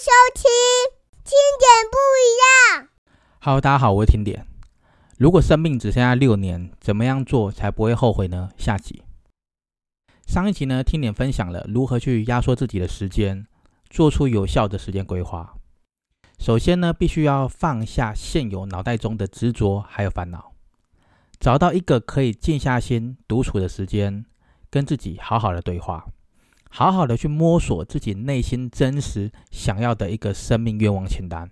收听听点不一样。Hello，大家好，我是听点。如果生命只剩下六年，怎么样做才不会后悔呢？下集。上一集呢，听点分享了如何去压缩自己的时间，做出有效的时间规划。首先呢，必须要放下现有脑袋中的执着还有烦恼，找到一个可以静下心独处的时间，跟自己好好的对话。好好的去摸索自己内心真实想要的一个生命愿望清单。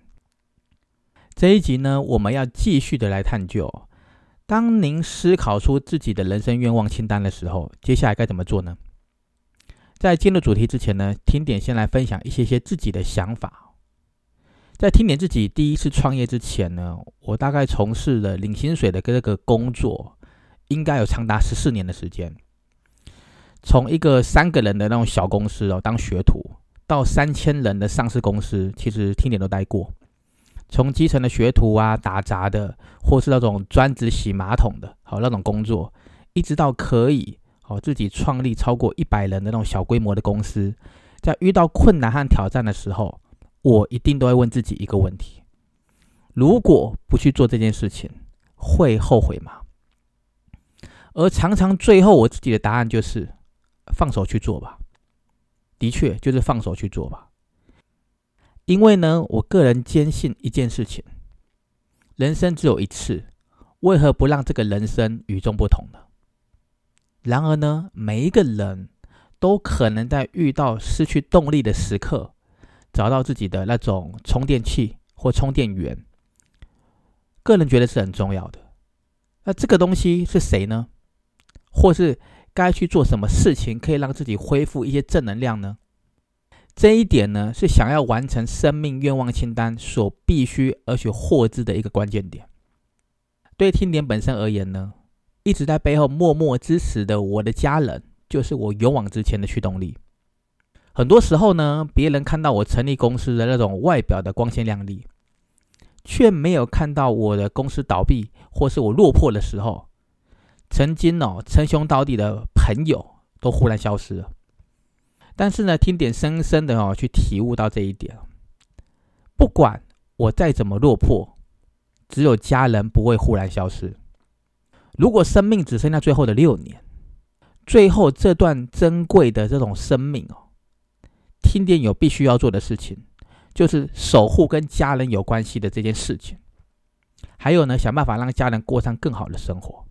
这一集呢，我们要继续的来探究，当您思考出自己的人生愿望清单的时候，接下来该怎么做呢？在进入主题之前呢，听点先来分享一些些自己的想法。在听点自己第一次创业之前呢，我大概从事了领薪水的这个工作，应该有长达十四年的时间。从一个三个人的那种小公司哦，当学徒，到三千人的上市公司，其实听点都待过。从基层的学徒啊，打杂的，或是那种专职洗马桶的，好那种工作，一直到可以哦自己创立超过一百人的那种小规模的公司，在遇到困难和挑战的时候，我一定都会问自己一个问题：如果不去做这件事情，会后悔吗？而常常最后我自己的答案就是。放手去做吧，的确就是放手去做吧。因为呢，我个人坚信一件事情：人生只有一次，为何不让这个人生与众不同呢？然而呢，每一个人都可能在遇到失去动力的时刻，找到自己的那种充电器或充电源。个人觉得是很重要的。那这个东西是谁呢？或是？该去做什么事情可以让自己恢复一些正能量呢？这一点呢，是想要完成生命愿望清单所必须而且获知的一个关键点。对听点本身而言呢，一直在背后默默支持的我的家人，就是我勇往直前的驱动力。很多时候呢，别人看到我成立公司的那种外表的光鲜亮丽，却没有看到我的公司倒闭或是我落魄的时候。曾经哦称兄道弟的朋友都忽然消失了，但是呢，听点深深的哦去体悟到这一点，不管我再怎么落魄，只有家人不会忽然消失。如果生命只剩下最后的六年，最后这段珍贵的这种生命哦，听点有必须要做的事情，就是守护跟家人有关系的这件事情，还有呢，想办法让家人过上更好的生活。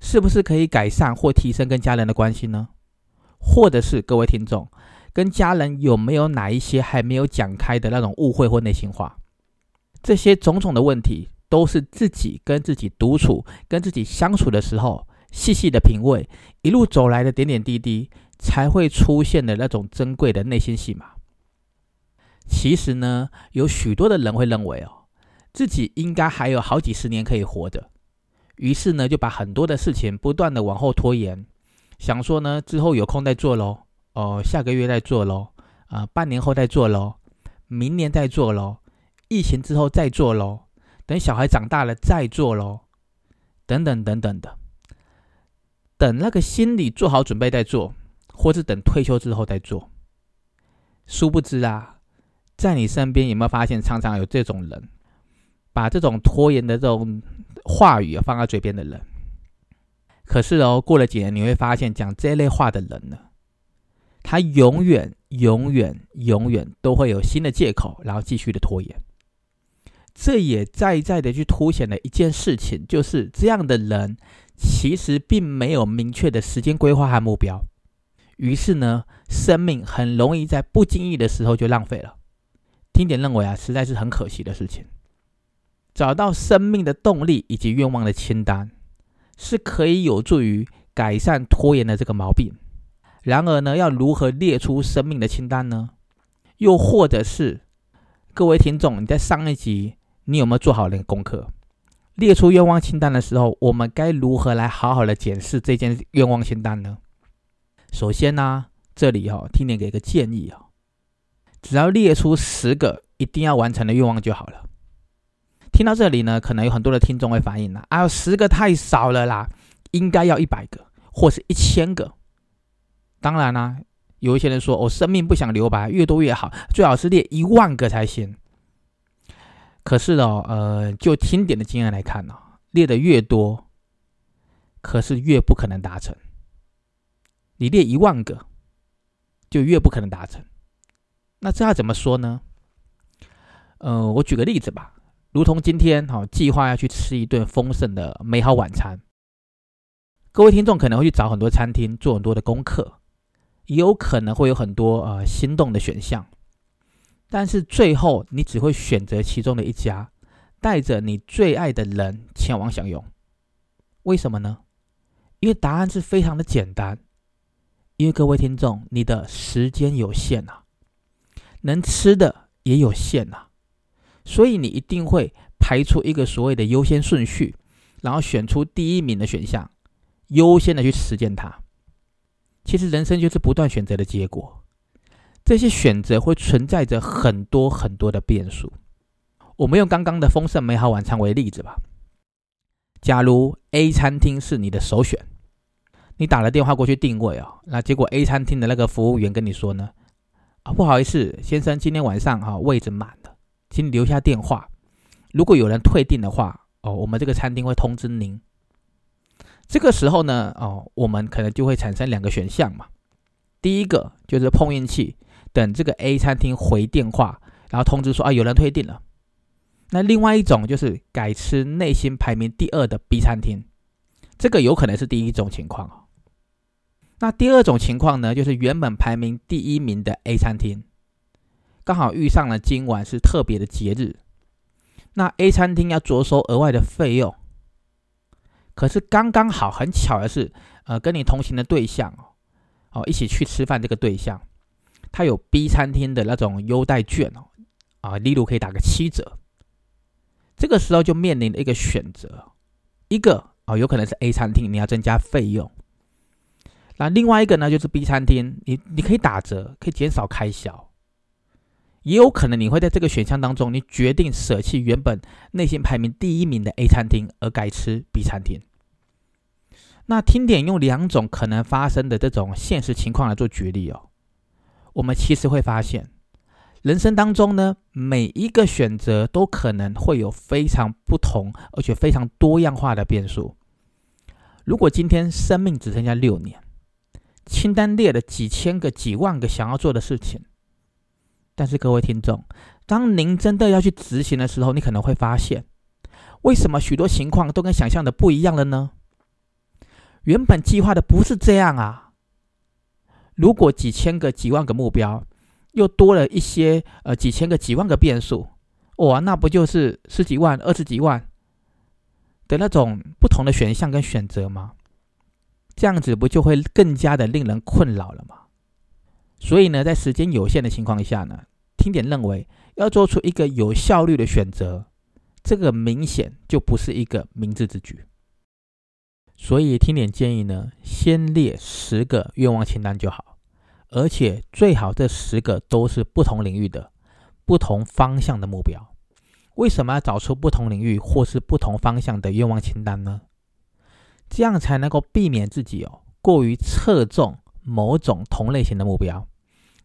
是不是可以改善或提升跟家人的关系呢？或者是各位听众跟家人有没有哪一些还没有讲开的那种误会或内心话？这些种种的问题，都是自己跟自己独处、跟自己相处的时候，细细的品味一路走来的点点滴滴，才会出现的那种珍贵的内心戏码。其实呢，有许多的人会认为哦，自己应该还有好几十年可以活着。于是呢，就把很多的事情不断的往后拖延，想说呢，之后有空再做喽，哦，下个月再做喽，啊，半年后再做喽，明年再做喽，疫情之后再做喽，等小孩长大了再做喽，等等等等的，等那个心理做好准备再做，或是等退休之后再做。殊不知啊，在你身边有没有发现，常常有这种人，把这种拖延的这种。话语放在嘴边的人，可是哦，过了几年，你会发现讲这类话的人呢，他永远、永远、永远都会有新的借口，然后继续的拖延。这也在在的去凸显了一件事情，就是这样的人其实并没有明确的时间规划和目标，于是呢，生命很容易在不经意的时候就浪费了。听点认为啊，实在是很可惜的事情。找到生命的动力以及愿望的清单，是可以有助于改善拖延的这个毛病。然而呢，要如何列出生命的清单呢？又或者是各位听众，你在上一集你有没有做好那个功课？列出愿望清单的时候，我们该如何来好好的检视这件愿望清单呢？首先呢，这里哈，听你给个建议啊，只要列出十个一定要完成的愿望就好了。听到这里呢，可能有很多的听众会反映了，啊，十个太少了啦，应该要一百个或是一千个。当然啦，有一些人说，我生命不想留白，越多越好，最好是列一万个才行。可是哦，呃，就听点的经验来看呢，列的越多，可是越不可能达成。你列一万个，就越不可能达成。那这要怎么说呢？呃，我举个例子吧，如同今天哈，计划要去吃一顿丰盛的美好晚餐。各位听众可能会去找很多餐厅做很多的功课，也有可能会有很多呃心动的选项，但是最后你只会选择其中的一家，带着你最爱的人前往享用。为什么呢？因为答案是非常的简单，因为各位听众，你的时间有限呐，能吃的也有限呐，所以你一定会排出一个所谓的优先顺序，然后选出第一名的选项。优先的去实践它。其实人生就是不断选择的结果，这些选择会存在着很多很多的变数。我们用刚刚的丰盛美好晚餐为例子吧。假如 A 餐厅是你的首选，你打了电话过去定位哦，那结果 A 餐厅的那个服务员跟你说呢，啊不好意思，先生，今天晚上哈位置满了，请留下电话，如果有人退订的话，哦我们这个餐厅会通知您。这个时候呢，哦，我们可能就会产生两个选项嘛。第一个就是碰运气，等这个 A 餐厅回电话，然后通知说啊有人退订了。那另外一种就是改吃内心排名第二的 B 餐厅，这个有可能是第一种情况哦。那第二种情况呢，就是原本排名第一名的 A 餐厅，刚好遇上了今晚是特别的节日，那 A 餐厅要着收额外的费用。可是刚刚好，很巧的是，呃，跟你同行的对象哦，哦，一起去吃饭这个对象，他有 B 餐厅的那种优待券哦，啊，例如可以打个七折。这个时候就面临了一个选择，一个哦，有可能是 A 餐厅，你要增加费用；那另外一个呢，就是 B 餐厅，你你可以打折，可以减少开销。也有可能你会在这个选项当中，你决定舍弃原本内心排名第一名的 A 餐厅，而改吃 B 餐厅。那听点用两种可能发生的这种现实情况来做举例哦，我们其实会发现，人生当中呢，每一个选择都可能会有非常不同而且非常多样化的变数。如果今天生命只剩下六年，清单列了几千个、几万个想要做的事情。但是各位听众，当您真的要去执行的时候，你可能会发现，为什么许多情况都跟想象的不一样了呢？原本计划的不是这样啊！如果几千个、几万个目标，又多了一些呃几千个、几万个变数，哇，那不就是十几万、二十几万的那种不同的选项跟选择吗？这样子不就会更加的令人困扰了吗？所以呢，在时间有限的情况下呢，听点认为要做出一个有效率的选择，这个明显就不是一个明智之举。所以听点建议呢，先列十个愿望清单就好，而且最好这十个都是不同领域的、不同方向的目标。为什么要找出不同领域或是不同方向的愿望清单呢？这样才能够避免自己哦过于侧重某种同类型的目标。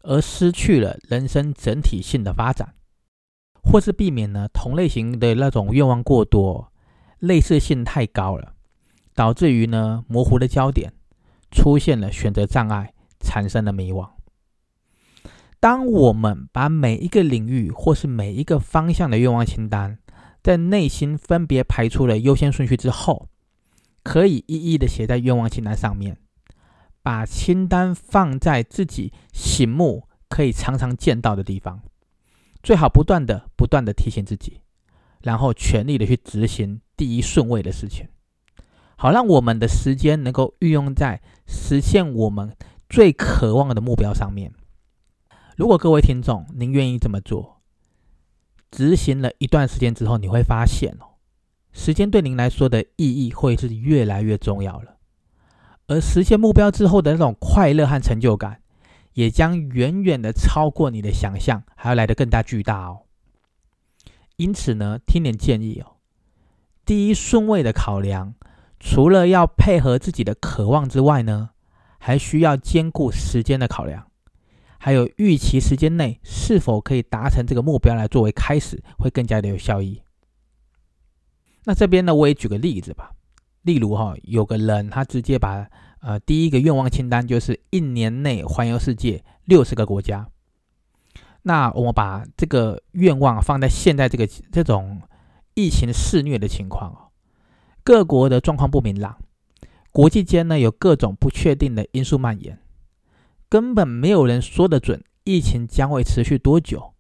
而失去了人生整体性的发展，或是避免呢同类型的那种愿望过多，类似性太高了，导致于呢模糊的焦点，出现了选择障碍，产生了迷惘。当我们把每一个领域或是每一个方向的愿望清单，在内心分别排出了优先顺序之后，可以一一的写在愿望清单上面。把清单放在自己醒目、可以常常见到的地方，最好不断的、不断的提醒自己，然后全力的去执行第一顺位的事情，好让我们的时间能够运用在实现我们最渴望的目标上面。如果各位听众您愿意这么做，执行了一段时间之后，你会发现哦，时间对您来说的意义会是越来越重要了。而实现目标之后的那种快乐和成就感，也将远远的超过你的想象，还要来得更加巨大哦。因此呢，听点建议哦，第一顺位的考量，除了要配合自己的渴望之外呢，还需要兼顾时间的考量，还有预期时间内是否可以达成这个目标来作为开始，会更加的有效益。那这边呢，我也举个例子吧。例如哈，有个人他直接把呃第一个愿望清单就是一年内环游世界六十个国家。那我们把这个愿望放在现在这个这种疫情肆虐的情况哦，各国的状况不明朗，国际间呢有各种不确定的因素蔓延，根本没有人说得准疫情将会持续多久。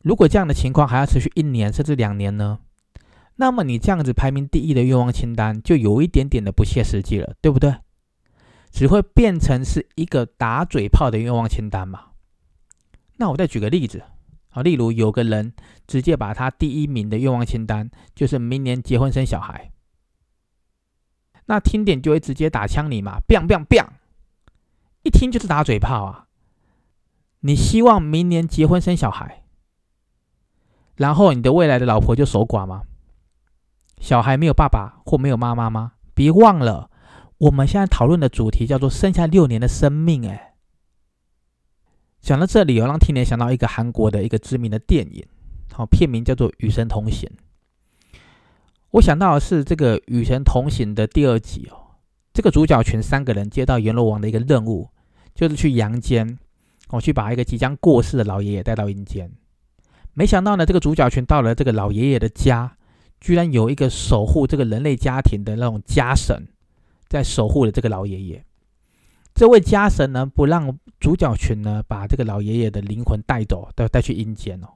如果这样的情况还要持续一年甚至两年呢？那么你这样子排名第一的愿望清单就有一点点的不切实际了，对不对？只会变成是一个打嘴炮的愿望清单嘛？那我再举个例子，啊，例如有个人直接把他第一名的愿望清单就是明年结婚生小孩，那听点就会直接打枪你嘛，biang biang biang，一听就是打嘴炮啊！你希望明年结婚生小孩，然后你的未来的老婆就守寡吗？小孩没有爸爸或没有妈妈吗？别忘了，我们现在讨论的主题叫做剩下六年的生命。哎，讲到这里，我让听年想到一个韩国的一个知名的电影，好，片名叫做《与神同行》。我想到的是这个《与神同行》的第二集哦，这个主角群三个人接到阎罗王的一个任务，就是去阳间，我去把一个即将过世的老爷爷带到阴间。没想到呢，这个主角群到了这个老爷爷的家。居然有一个守护这个人类家庭的那种家神，在守护着这个老爷爷。这位家神呢，不让主角群呢把这个老爷爷的灵魂带走，带带去阴间哦。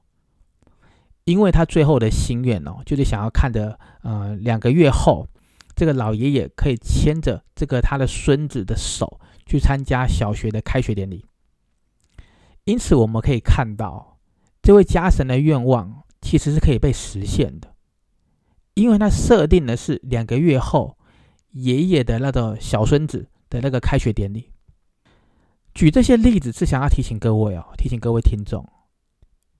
因为他最后的心愿哦，就是想要看着呃两个月后，这个老爷爷可以牵着这个他的孙子的手去参加小学的开学典礼。因此，我们可以看到，这位家神的愿望其实是可以被实现的。因为他设定的是两个月后爷爷的那个小孙子的那个开学典礼。举这些例子是想要提醒各位哦，提醒各位听众，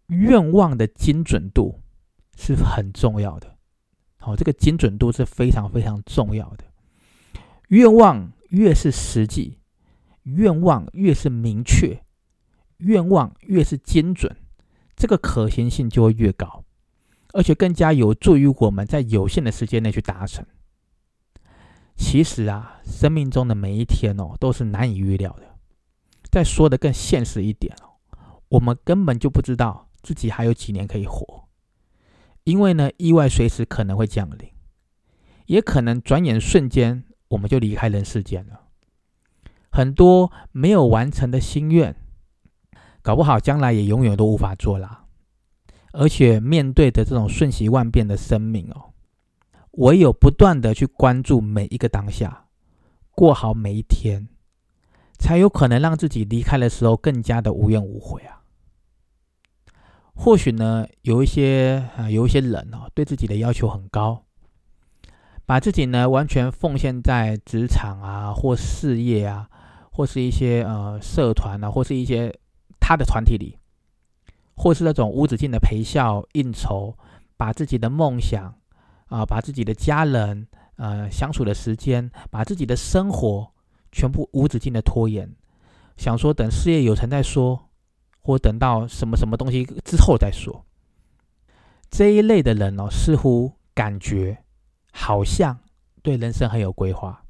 愿望的精准度是很重要的。好，这个精准度是非常非常重要的。愿望越是实际，愿望越是明确，愿望越是精准，这个可行性就会越高。而且更加有助于我们在有限的时间内去达成。其实啊，生命中的每一天哦，都是难以预料的。再说的更现实一点哦，我们根本就不知道自己还有几年可以活，因为呢，意外随时可能会降临，也可能转眼瞬间我们就离开人世间了。很多没有完成的心愿，搞不好将来也永远都无法做啦。而且面对的这种瞬息万变的生命哦，唯有不断的去关注每一个当下，过好每一天，才有可能让自己离开的时候更加的无怨无悔啊。或许呢，有一些啊，有一些人哦，对自己的要求很高，把自己呢完全奉献在职场啊，或事业啊，或是一些呃社团啊，或是一些他的团体里。或是那种无止境的陪笑应酬，把自己的梦想啊，把自己的家人呃相处的时间，把自己的生活全部无止境的拖延，想说等事业有成再说，或等到什么什么东西之后再说。这一类的人哦，似乎感觉好像对人生很有规划，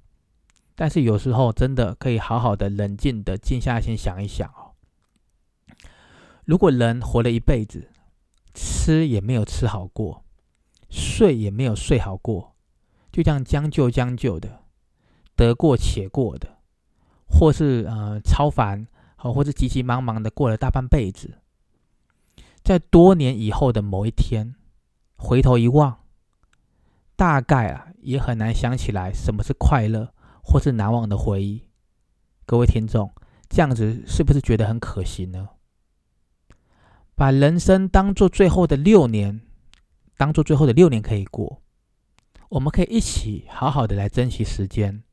但是有时候真的可以好好的冷静的静下心想一想。如果人活了一辈子，吃也没有吃好过，睡也没有睡好过，就这样将就将就的，得过且过的，或是呃超凡，好，或是急急忙忙的过了大半辈子，在多年以后的某一天，回头一望，大概啊也很难想起来什么是快乐或是难忘的回忆。各位听众，这样子是不是觉得很可惜呢？把人生当做最后的六年，当做最后的六年可以过，我们可以一起好好的来珍惜时间，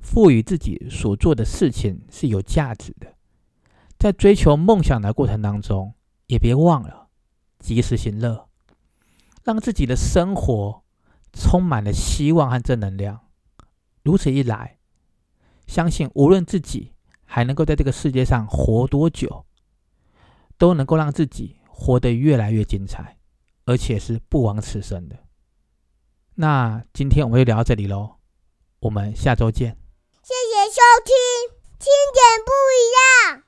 赋予自己所做的事情是有价值的。在追求梦想的过程当中，也别忘了及时行乐，让自己的生活充满了希望和正能量。如此一来，相信无论自己还能够在这个世界上活多久，都能够让自己活得越来越精彩，而且是不枉此生的。那今天我们就聊到这里喽，我们下周见。谢谢收听，听点不一样。